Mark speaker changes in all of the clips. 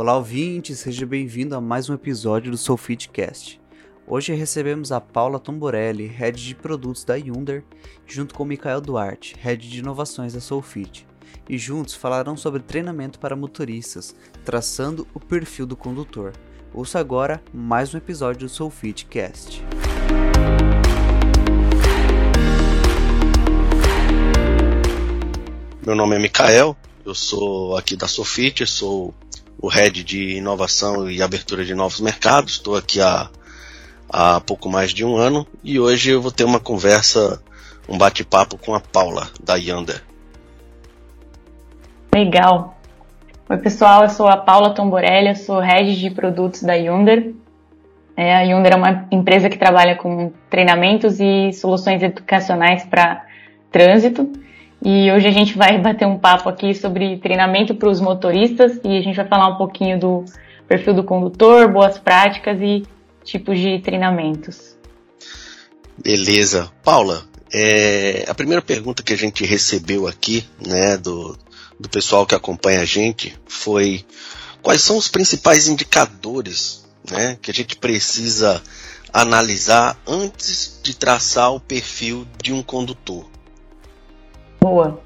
Speaker 1: Olá, ouvinte, seja bem-vindo a mais um episódio do Soulfitcast. Hoje recebemos a Paula Tomborelli, Head de Produtos da Yunder, junto com Mikael Duarte, Head de Inovações da Soulfit, e juntos falarão sobre treinamento para motoristas, traçando o perfil do condutor. Ouça agora mais um episódio do Soulfitcast.
Speaker 2: Meu nome é Mikael, eu sou aqui da Sofit, sou o head de inovação e abertura de novos mercados. Estou aqui há, há pouco mais de um ano e hoje eu vou ter uma conversa, um bate-papo com a Paula, da Yander.
Speaker 3: Legal. Oi, pessoal, eu sou a Paula Tomborelli, sou head de produtos da Yunder. É, a Yunder é uma empresa que trabalha com treinamentos e soluções educacionais para trânsito. E hoje a gente vai bater um papo aqui sobre treinamento para os motoristas e a gente vai falar um pouquinho do perfil do condutor, boas práticas e tipos de treinamentos.
Speaker 2: Beleza. Paula, é, a primeira pergunta que a gente recebeu aqui, né, do, do pessoal que acompanha a gente, foi quais são os principais indicadores né, que a gente precisa analisar antes de traçar o perfil de um condutor?
Speaker 3: Boa.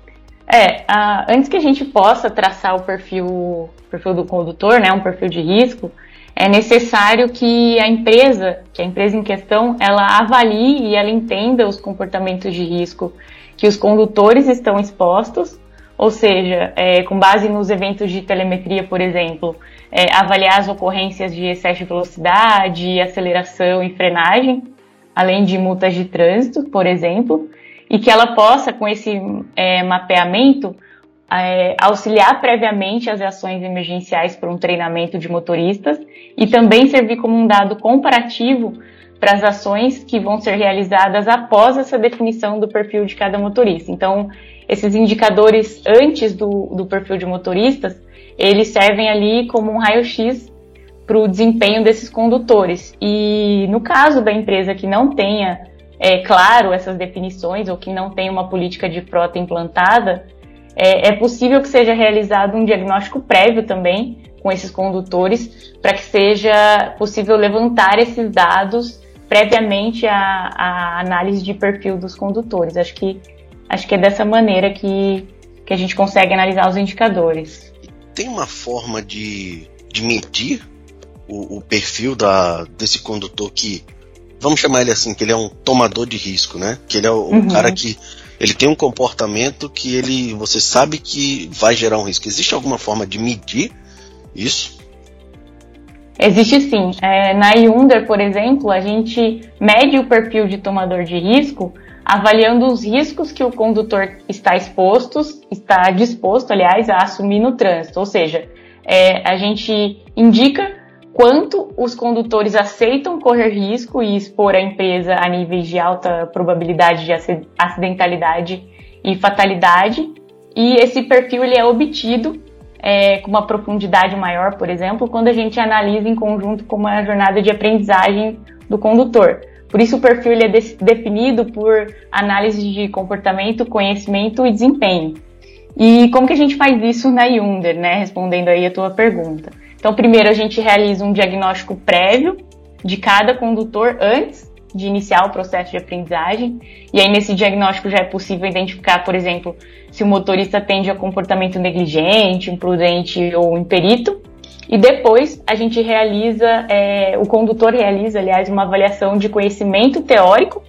Speaker 3: É, a, antes que a gente possa traçar o perfil, perfil do condutor, né, um perfil de risco, é necessário que a empresa, que a empresa em questão, ela avalie e ela entenda os comportamentos de risco que os condutores estão expostos, ou seja, é, com base nos eventos de telemetria, por exemplo, é, avaliar as ocorrências de excesso de velocidade, aceleração e frenagem, além de multas de trânsito, por exemplo, e que ela possa, com esse é, mapeamento, é, auxiliar previamente as ações emergenciais para um treinamento de motoristas e também servir como um dado comparativo para as ações que vão ser realizadas após essa definição do perfil de cada motorista. Então, esses indicadores antes do, do perfil de motoristas, eles servem ali como um raio-x para o desempenho desses condutores. E no caso da empresa que não tenha é, claro essas definições ou que não tem uma política de frota implantada, é, é possível que seja realizado um diagnóstico prévio também com esses condutores para que seja possível levantar esses dados previamente à, à, análise de perfil dos condutores. Acho que, acho que é dessa maneira que, que a gente consegue analisar os indicadores.
Speaker 2: Tem uma forma de, de medir o, o perfil da, desse condutor que vamos chamar ele assim, que ele é um tomador de risco, né? Que ele é o, uhum. cara que ele tem um comportamento que ele, você sabe que vai gerar um risco. Existe alguma forma de medir isso?
Speaker 3: Existe sim. É, na Yunder, por exemplo, a gente mede o perfil de tomador de risco avaliando os riscos que o condutor está exposto, está disposto, aliás, a assumir no trânsito. Ou seja, é, a gente indica quanto os condutores aceitam correr risco e expor a empresa a níveis de alta probabilidade de acidentalidade e fatalidade. E esse perfil ele é obtido é, com uma profundidade maior, por exemplo, quando a gente analisa em conjunto com uma jornada de aprendizagem do condutor. Por isso o perfil ele é de definido por análise de comportamento, conhecimento e desempenho. E como que a gente faz isso na Yunder, né? Respondendo aí a tua pergunta. Então, primeiro a gente realiza um diagnóstico prévio de cada condutor antes de iniciar o processo de aprendizagem. E aí, nesse diagnóstico, já é possível identificar, por exemplo, se o motorista tende a comportamento negligente, imprudente ou imperito. E depois a gente realiza, é, o condutor realiza, aliás, uma avaliação de conhecimento teórico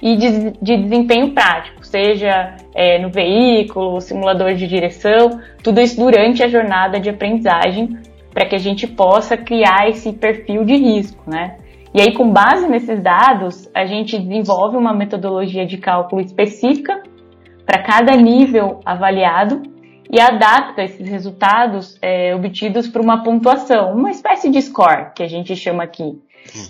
Speaker 3: e de, de desempenho prático, seja é, no veículo, simulador de direção, tudo isso durante a jornada de aprendizagem para que a gente possa criar esse perfil de risco, né? E aí, com base nesses dados, a gente desenvolve uma metodologia de cálculo específica para cada nível avaliado e adapta esses resultados é, obtidos para uma pontuação, uma espécie de score, que a gente chama aqui.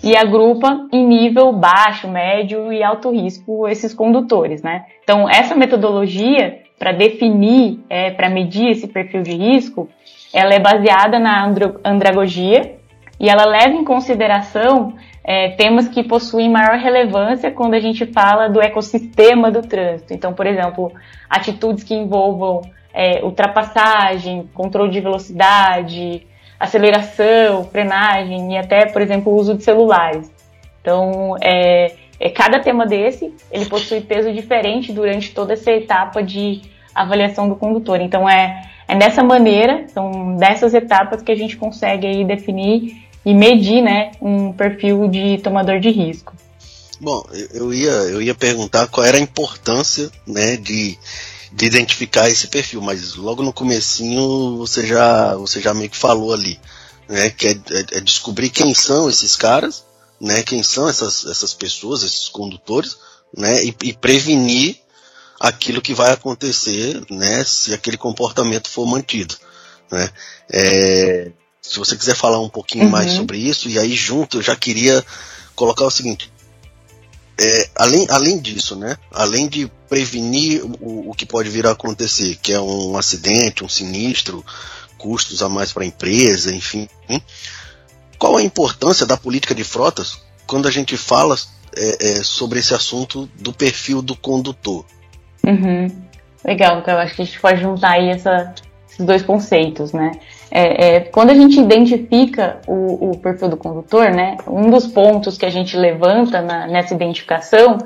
Speaker 3: E agrupa em nível baixo, médio e alto risco esses condutores, né? Então, essa metodologia para definir, é, para medir esse perfil de risco, ela é baseada na andragogia e ela leva em consideração é, temas que possuem maior relevância quando a gente fala do ecossistema do trânsito. Então, por exemplo, atitudes que envolvam é, ultrapassagem, controle de velocidade, aceleração, frenagem e até, por exemplo, o uso de celulares. Então, é, é, cada tema desse, ele possui peso diferente durante toda essa etapa de avaliação do condutor. Então, é, é dessa maneira, são dessas etapas que a gente consegue aí definir e medir né, um perfil de tomador de risco.
Speaker 2: Bom, eu ia, eu ia perguntar qual era a importância né, de, de identificar esse perfil, mas logo no comecinho você já, você já meio que falou ali, né, que é, é, é descobrir quem são esses caras, né, quem são essas, essas pessoas, esses condutores, né, e, e prevenir aquilo que vai acontecer, né, se aquele comportamento for mantido, né. É, se você quiser falar um pouquinho uhum. mais sobre isso, e aí junto eu já queria colocar o seguinte, é, além, além disso, né? Além de prevenir o, o que pode vir a acontecer, que é um acidente, um sinistro, custos a mais para a empresa, enfim. Qual a importância da política de frotas quando a gente fala é, é, sobre esse assunto do perfil do condutor?
Speaker 3: Uhum. Legal, então eu acho que a gente pode juntar aí essa, esses dois conceitos, né? É, é, quando a gente identifica o, o, perfil do condutor, né, um dos pontos que a gente levanta na, nessa identificação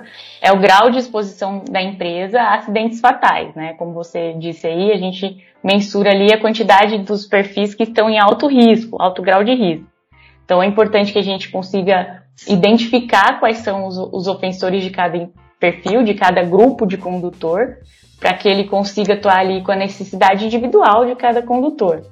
Speaker 3: é o grau de exposição da empresa a acidentes fatais, né? Como você disse aí, a gente mensura ali a quantidade dos perfis que estão em alto risco, alto grau de risco. Então é importante que a gente consiga identificar quais são os, os ofensores de cada perfil, de cada grupo de condutor, para que ele consiga atuar ali com a necessidade individual de cada condutor.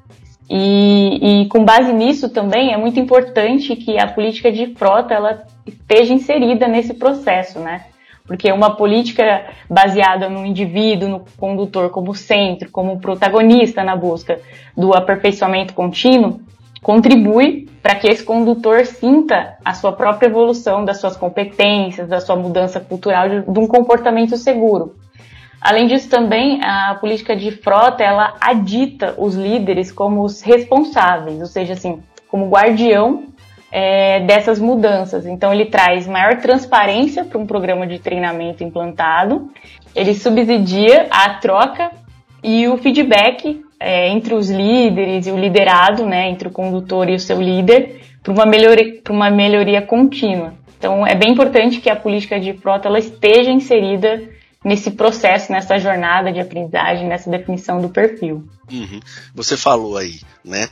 Speaker 3: E, e, com base nisso também é muito importante que a política de frota ela esteja inserida nesse processo, né? Porque uma política baseada no indivíduo, no condutor como centro, como protagonista na busca do aperfeiçoamento contínuo, contribui para que esse condutor sinta a sua própria evolução das suas competências, da sua mudança cultural, de, de um comportamento seguro. Além disso, também a política de frota ela adita os líderes como os responsáveis, ou seja, assim, como guardião é, dessas mudanças. Então, ele traz maior transparência para um programa de treinamento implantado, ele subsidia a troca e o feedback é, entre os líderes e o liderado, né, entre o condutor e o seu líder, para uma melhoria, para uma melhoria contínua. Então, é bem importante que a política de frota ela esteja inserida nesse processo, nessa jornada de aprendizagem, nessa definição do perfil.
Speaker 2: Uhum. Você falou aí, né,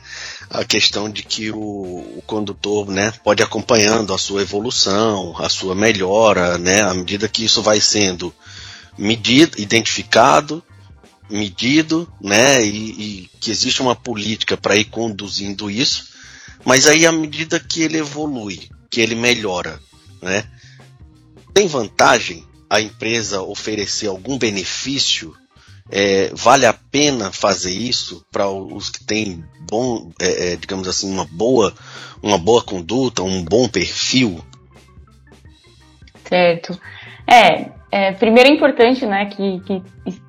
Speaker 2: a questão de que o, o, condutor, né, pode acompanhando a sua evolução, a sua melhora, né, à medida que isso vai sendo medido, identificado, medido, né, e, e que existe uma política para ir conduzindo isso, mas aí à medida que ele evolui, que ele melhora, né, tem vantagem a empresa oferecer algum benefício, é, vale a pena fazer isso para os que têm bom, é, é, digamos assim, uma boa, uma boa conduta, um bom perfil?
Speaker 3: Certo. É, é primeiro é importante, né, que, que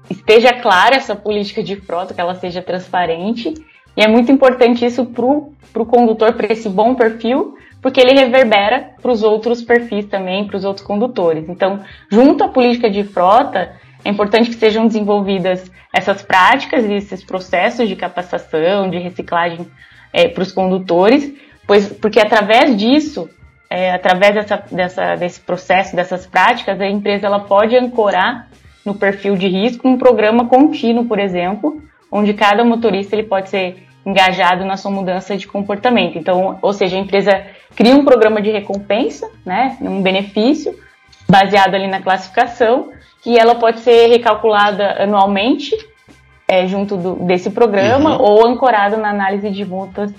Speaker 3: esteja clara essa política de frota, que ela seja transparente. E é muito importante isso para o condutor, para esse bom perfil, porque ele reverbera para os outros perfis também, para os outros condutores. Então, junto à política de frota, é importante que sejam desenvolvidas essas práticas e esses processos de capacitação, de reciclagem é, para os condutores, pois, porque através disso, é, através dessa, dessa, desse processo, dessas práticas, a empresa ela pode ancorar no perfil de risco um programa contínuo, por exemplo, onde cada motorista ele pode ser engajado na sua mudança de comportamento. Então, ou seja, a empresa cria um programa de recompensa, né, um benefício baseado ali na classificação e ela pode ser recalculada anualmente é, junto do, desse programa uhum. ou ancorada na análise de multas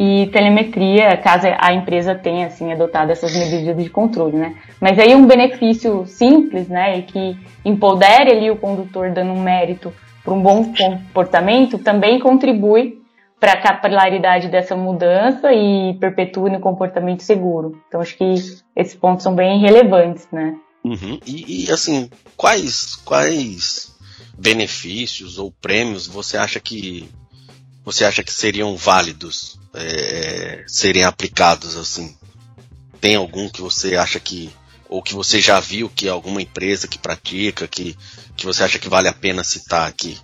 Speaker 3: e telemetria, caso a empresa tenha assim adotado essas medidas de controle, né? Mas aí um benefício simples, né, e que empodere ali o condutor dando um mérito para um bom comportamento, também contribui para a capilaridade dessa mudança e perpetue no comportamento seguro. Então acho que esses pontos são bem relevantes, né?
Speaker 2: Uhum. E, e, assim, quais quais benefícios ou prêmios você acha que você acha que seriam válidos é, serem aplicados assim? Tem algum que você acha que ou que você já viu que alguma empresa que pratica que que você acha que vale a pena citar aqui?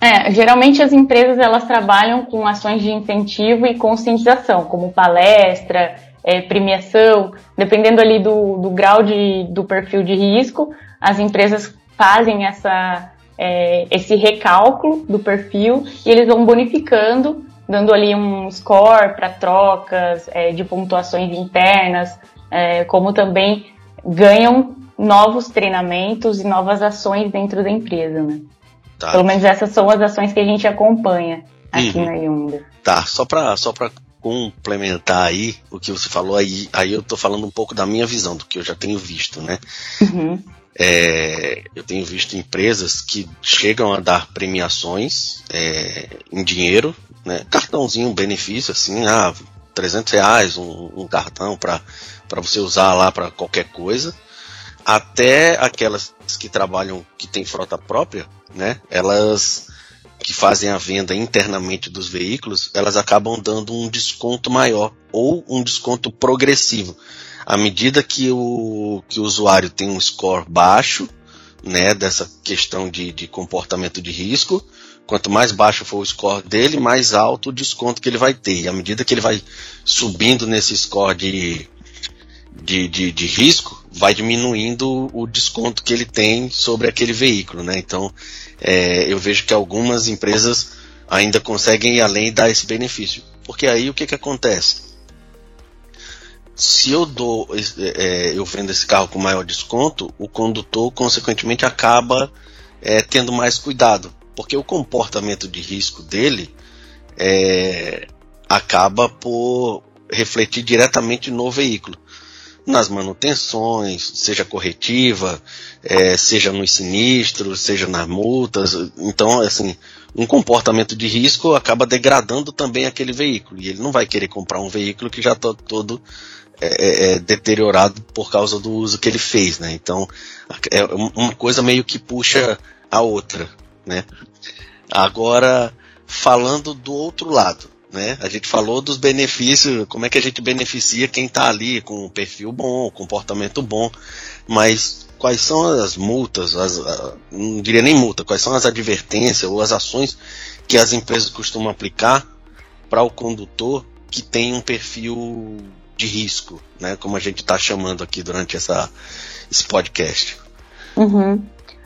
Speaker 3: É, geralmente as empresas elas trabalham com ações de incentivo e conscientização, como palestra, é, premiação, dependendo ali do, do grau de, do perfil de risco, as empresas fazem essa, é, esse recálculo do perfil e eles vão bonificando, dando ali um score para trocas é, de pontuações internas, é, como também ganham novos treinamentos e novas ações dentro da empresa, né? Tá. Pelo menos essas são as ações que a gente acompanha aqui uhum. na Yunda.
Speaker 2: Tá, só para só pra complementar aí o que você falou aí, aí eu tô falando um pouco da minha visão, do que eu já tenho visto, né? Uhum. É, eu tenho visto empresas que chegam a dar premiações é, em dinheiro, né? cartãozinho, benefício, assim, ah, 300 reais, um, um cartão para você usar lá para qualquer coisa, até aquelas que trabalham, que têm frota própria, né? Elas que fazem a venda internamente dos veículos, elas acabam dando um desconto maior ou um desconto progressivo. À medida que o, que o usuário tem um score baixo, né, dessa questão de, de comportamento de risco, quanto mais baixo for o score dele, mais alto o desconto que ele vai ter. E à medida que ele vai subindo nesse score de, de, de, de risco, vai diminuindo o desconto que ele tem sobre aquele veículo. Né? Então, é, eu vejo que algumas empresas ainda conseguem ir além e dar esse benefício. Porque aí o que, que acontece? Se eu dou, é, eu vendo esse carro com maior desconto, o condutor consequentemente acaba é, tendo mais cuidado, porque o comportamento de risco dele é, acaba por refletir diretamente no veículo nas manutenções, seja corretiva, é, seja nos sinistros, seja nas multas. Então, assim, um comportamento de risco acaba degradando também aquele veículo. E ele não vai querer comprar um veículo que já está todo é, é, é, deteriorado por causa do uso que ele fez, né? Então, é uma coisa meio que puxa a outra, né? Agora, falando do outro lado, né? A gente falou dos benefícios, como é que a gente beneficia quem está ali com um perfil bom, comportamento bom, mas quais são as multas, as, não diria nem multa, quais são as advertências ou as ações que as empresas costumam aplicar para o condutor que tem um perfil de risco, né? Como a gente está chamando aqui durante essa, esse podcast.
Speaker 3: Uhum.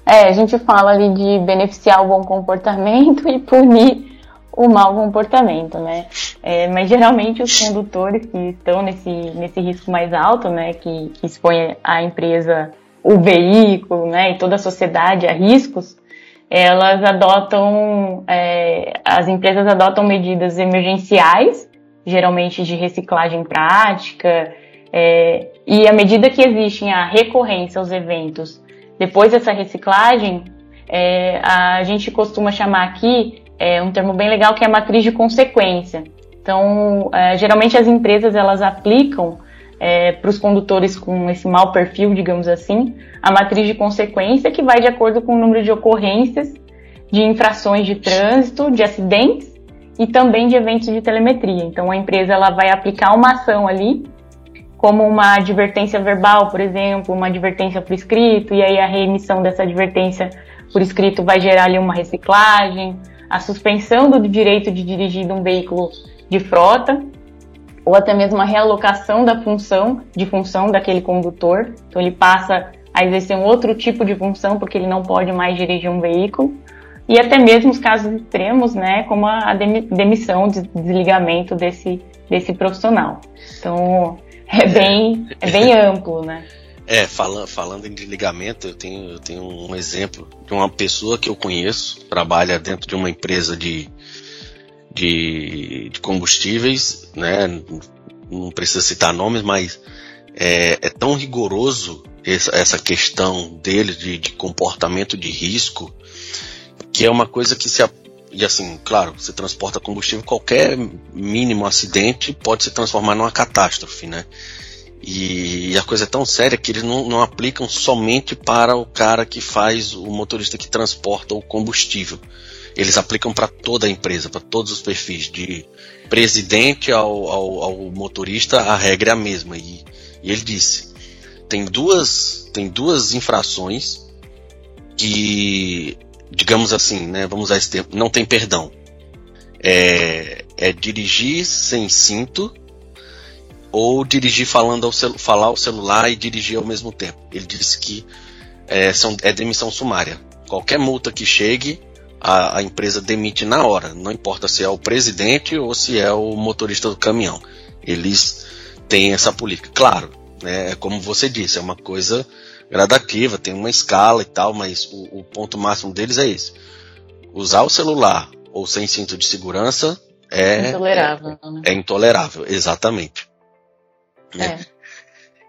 Speaker 3: É, a gente fala ali de beneficiar o bom comportamento e punir o mau comportamento, né? É, mas geralmente os condutores que estão nesse, nesse risco mais alto, né, que, que expõe a empresa, o veículo, né, e toda a sociedade a riscos, elas adotam, é, as empresas adotam medidas emergenciais, geralmente de reciclagem prática, é, e à medida que existem a recorrência aos eventos depois dessa reciclagem, é, a gente costuma chamar aqui é um termo bem legal que é a matriz de consequência. Então, é, geralmente as empresas elas aplicam é, para os condutores com esse mau perfil, digamos assim, a matriz de consequência que vai de acordo com o número de ocorrências de infrações de trânsito, de acidentes e também de eventos de telemetria. Então, a empresa ela vai aplicar uma ação ali, como uma advertência verbal, por exemplo, uma advertência por escrito, e aí a reemissão dessa advertência por escrito vai gerar ali uma reciclagem, a suspensão do direito de dirigir um veículo de frota, ou até mesmo a realocação da função, de função daquele condutor. Então ele passa a exercer um outro tipo de função porque ele não pode mais dirigir um veículo. E até mesmo os casos extremos, né, como a demissão, desligamento desse, desse profissional. Então é bem, é bem amplo, né?
Speaker 2: É, falando, falando em desligamento, eu tenho, eu tenho um exemplo de uma pessoa que eu conheço, trabalha dentro de uma empresa de, de, de combustíveis, né? Não precisa citar nomes, mas é, é tão rigoroso essa, questão dele de, de, comportamento de risco que é uma coisa que se e assim, claro, você transporta combustível, qualquer mínimo acidente pode se transformar numa catástrofe, né? E a coisa é tão séria que eles não, não aplicam somente para o cara que faz o motorista que transporta o combustível. Eles aplicam para toda a empresa, para todos os perfis, de presidente ao, ao, ao, motorista, a regra é a mesma. E, e ele disse: tem duas, tem duas infrações que digamos assim, né? Vamos usar esse termo, não tem perdão. É, é dirigir sem cinto ou dirigir falando ao falar ao celular e dirigir ao mesmo tempo. Ele disse que é, são, é demissão sumária. Qualquer multa que chegue, a, a, empresa demite na hora. Não importa se é o presidente ou se é o motorista do caminhão. Eles têm essa política. Claro, né, é como você disse, é uma coisa gradativa, tem uma escala e tal, mas o, o ponto máximo deles é esse. Usar o celular ou sem cinto de segurança é
Speaker 3: intolerável.
Speaker 2: É, né? é intolerável, exatamente.
Speaker 3: Né? É.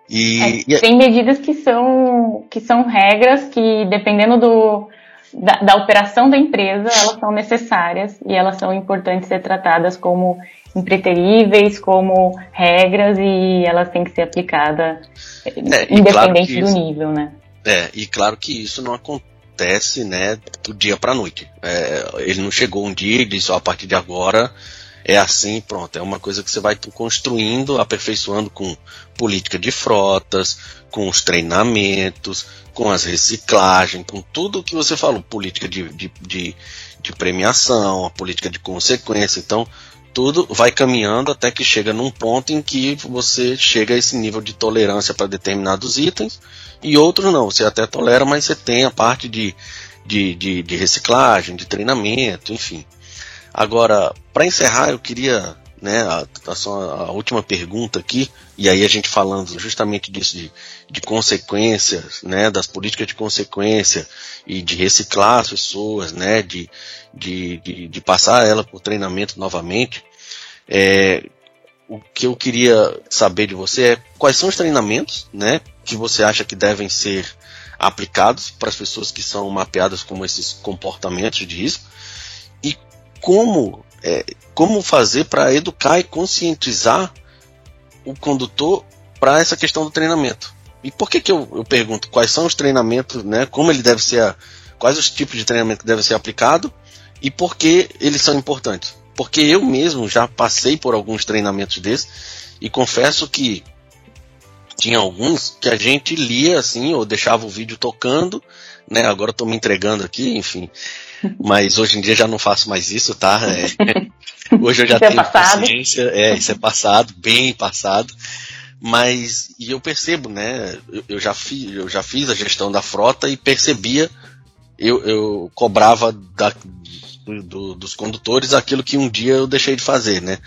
Speaker 3: E, é, tem medidas que são, que são regras que, dependendo do, da, da, operação da empresa, elas são necessárias e elas são importantes ser tratadas como impreteríveis, como regras e elas têm que ser aplicadas é, independente claro do isso, nível, né?
Speaker 2: É, e claro que isso não acontece, né, do dia para noite. É, ele não chegou um dia e disse, ó, a partir de agora é assim, pronto. É uma coisa que você vai construindo, aperfeiçoando com política de frotas, com os treinamentos, com as reciclagens, com tudo o que você falou, política de, de, de, de premiação, a política de consequência. Então, tudo vai caminhando até que chega num ponto em que você chega a esse nível de tolerância para determinados itens e outros não. Você até tolera, mas você tem a parte de, de, de, de reciclagem, de treinamento, enfim. Agora, para encerrar, eu queria, né, a, a, a, última pergunta aqui, e aí a gente falando justamente disso de, de consequências, né, das políticas de consequência e de reciclar as pessoas, né, de, de, de, de passar ela por treinamento novamente. É, o que eu queria saber de você é quais são os treinamentos, né, que você acha que devem ser aplicados para as pessoas que são mapeadas como esses comportamentos de risco como, é, como fazer para educar e conscientizar o condutor para essa questão do treinamento. E por que, que eu, eu, pergunto quais são os treinamentos, né, como ele deve ser, quais os tipos de treinamento que devem ser aplicado e por que eles são importantes? Porque eu mesmo já passei por alguns treinamentos desses e confesso que tinha alguns que a gente lia assim ou deixava o vídeo tocando, né? Agora estou me entregando aqui, enfim. Mas hoje em dia já não faço mais isso, tá? É, hoje eu já é tenho é consciência, é, isso é passado, bem passado. Mas, e eu percebo, né? Eu, eu, já, fiz, eu já fiz a gestão da frota e percebia, eu, eu cobrava da, do, dos condutores aquilo que um dia eu deixei de fazer, né?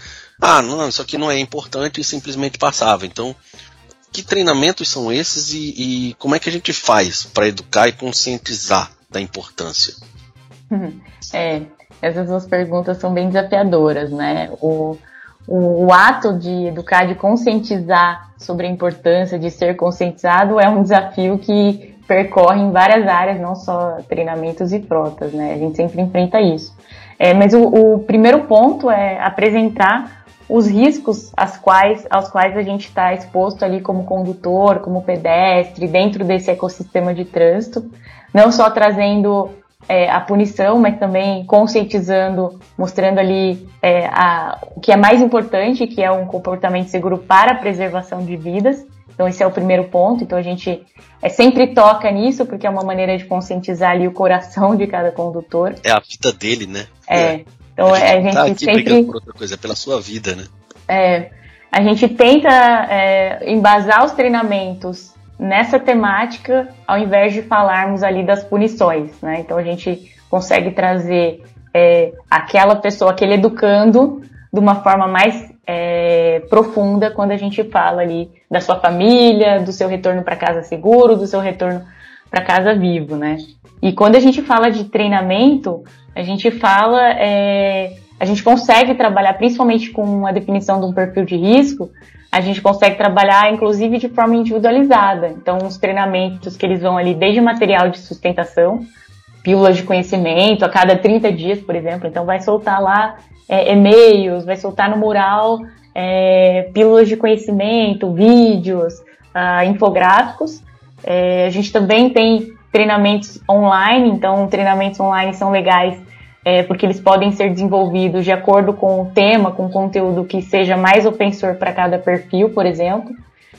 Speaker 2: Ah, não, isso aqui não é importante e simplesmente passava. Então, que treinamentos são esses e, e como é que a gente faz para educar e conscientizar da importância?
Speaker 3: É, essas duas perguntas são bem desafiadoras, né? O, o, o, ato de educar, de conscientizar sobre a importância de ser conscientizado é um desafio que percorre em várias áreas, não só treinamentos e frotas, né? A gente sempre enfrenta isso. É, mas o, o primeiro ponto é apresentar os riscos às quais, aos quais a gente está exposto ali como condutor, como pedestre, dentro desse ecossistema de trânsito, não só trazendo é, a punição, mas também conscientizando, mostrando ali é, a, o que é mais importante, que é um comportamento seguro para a preservação de vidas. Então esse é o primeiro ponto. Então a gente é, sempre toca nisso, porque é uma maneira de conscientizar ali o coração de cada condutor.
Speaker 2: É a vida dele, né?
Speaker 3: É. Então a gente, a gente
Speaker 2: tá aqui sempre por outra coisa, é pela sua vida, né?
Speaker 3: É. A gente tenta é, embasar os treinamentos nessa temática, ao invés de falarmos ali das punições, né? Então a gente consegue trazer é, aquela pessoa, aquele educando, de uma forma mais é, profunda quando a gente fala ali da sua família, do seu retorno para casa seguro, do seu retorno para casa vivo, né? E quando a gente fala de treinamento, a gente fala, é, a gente consegue trabalhar principalmente com a definição de um perfil de risco, a gente consegue trabalhar, inclusive, de forma individualizada. Então, os treinamentos que eles vão ali, desde material de sustentação, pílulas de conhecimento, a cada 30 dias, por exemplo. Então, vai soltar lá é, e-mails, vai soltar no mural é, pílulas de conhecimento, vídeos, uh, infográficos. É, a gente também tem treinamentos online, então, treinamentos online são legais é, porque eles podem ser desenvolvidos de acordo com o tema, com conteúdo que seja mais ofensor para cada perfil, por exemplo.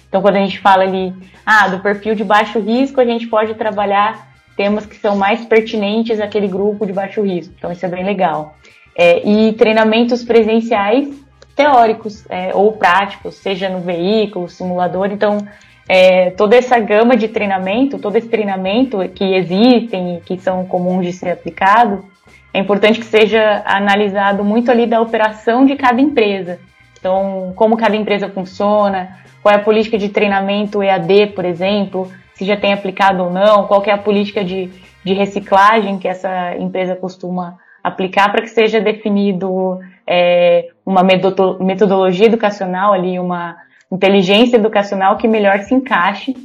Speaker 3: Então, quando a gente fala ali, ah, do perfil de baixo risco, a gente pode trabalhar temas que são mais pertinentes àquele grupo de baixo risco. Então isso é bem legal. É, e treinamentos presenciais teóricos é, ou práticos, seja no veículo, simulador. Então, é, toda essa gama de treinamento, todo esse treinamento que existem e que são comuns de ser aplicado, é importante que seja analisado muito ali da operação de cada empresa. Então, como cada empresa funciona, qual é a política de treinamento EAD, por exemplo, se já tem aplicado ou não, qual é a política de, de reciclagem que essa empresa costuma aplicar para que seja definido é, uma metodologia educacional ali, uma inteligência educacional que melhor se encaixe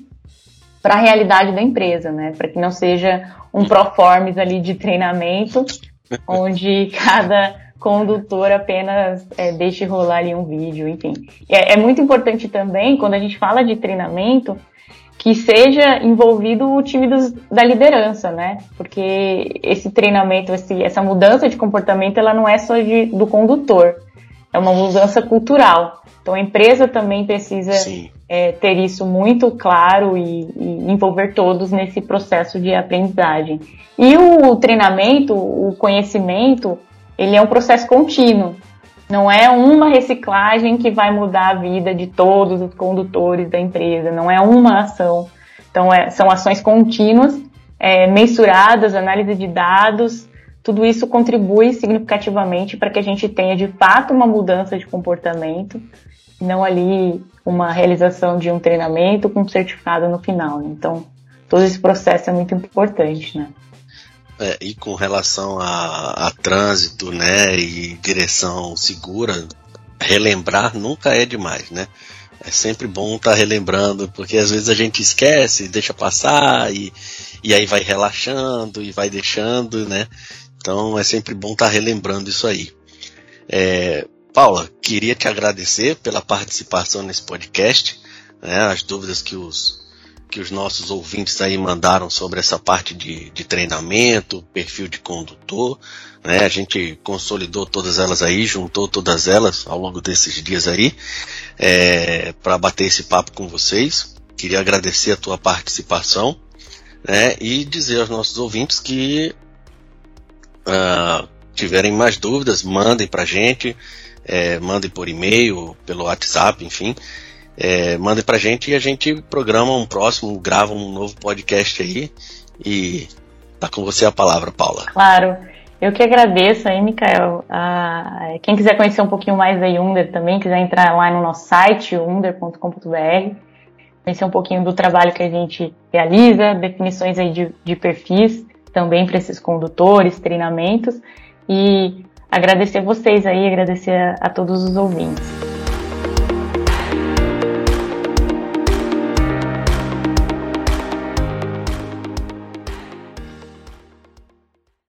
Speaker 3: para a realidade da empresa, né? Para que não seja um proformes ali de treinamento, onde cada condutor apenas é, deixe rolar ali um vídeo, enfim. É, é muito importante também, quando a gente fala de treinamento, que seja envolvido o time dos, da liderança, né? Porque esse treinamento, esse, essa mudança de comportamento, ela não é só de, do condutor, é uma mudança cultural. Então a empresa também precisa é, ter isso muito claro e, e, envolver todos nesse processo de aprendizagem. E o treinamento, o conhecimento, ele é um processo contínuo. Não é uma reciclagem que vai mudar a vida de todos os condutores da empresa, não é uma ação. Então, é, são ações contínuas, é, mensuradas, análise de dados, tudo isso contribui significativamente para que a gente tenha de fato uma mudança de comportamento, não ali uma realização de um treinamento com um certificado no final. Né? Então, todo esse processo é muito importante, né?
Speaker 2: É, e com relação a, a, trânsito, né, e direção segura, relembrar nunca é demais, né? É sempre bom estar tá relembrando, porque às vezes a gente esquece, deixa passar e, e aí vai relaxando e vai deixando, né? Então é sempre bom estar tá relembrando isso aí. É, Paula, queria te agradecer pela participação nesse podcast, né, as dúvidas que os que os nossos ouvintes aí mandaram sobre essa parte de, de treinamento, perfil de condutor. Né? A gente consolidou todas elas aí, juntou todas elas ao longo desses dias aí, é, para bater esse papo com vocês. Queria agradecer a tua participação né? e dizer aos nossos ouvintes que uh, tiverem mais dúvidas, mandem para a gente, é, mandem por e-mail, pelo WhatsApp, enfim é, mandem pra gente e a gente programa um próximo, grava um novo podcast aí. E tá com você a palavra, Paula.
Speaker 3: Claro. Eu que agradeço aí, Mikael. Ah, quem quiser conhecer um pouquinho mais da Yunder também, quiser entrar lá no nosso site, yunder.com.br, conhecer um pouquinho do trabalho que a gente realiza, definições aí de, de perfis também para esses condutores, treinamentos e agradecer vocês aí, agradecer a, a todos os ouvintes.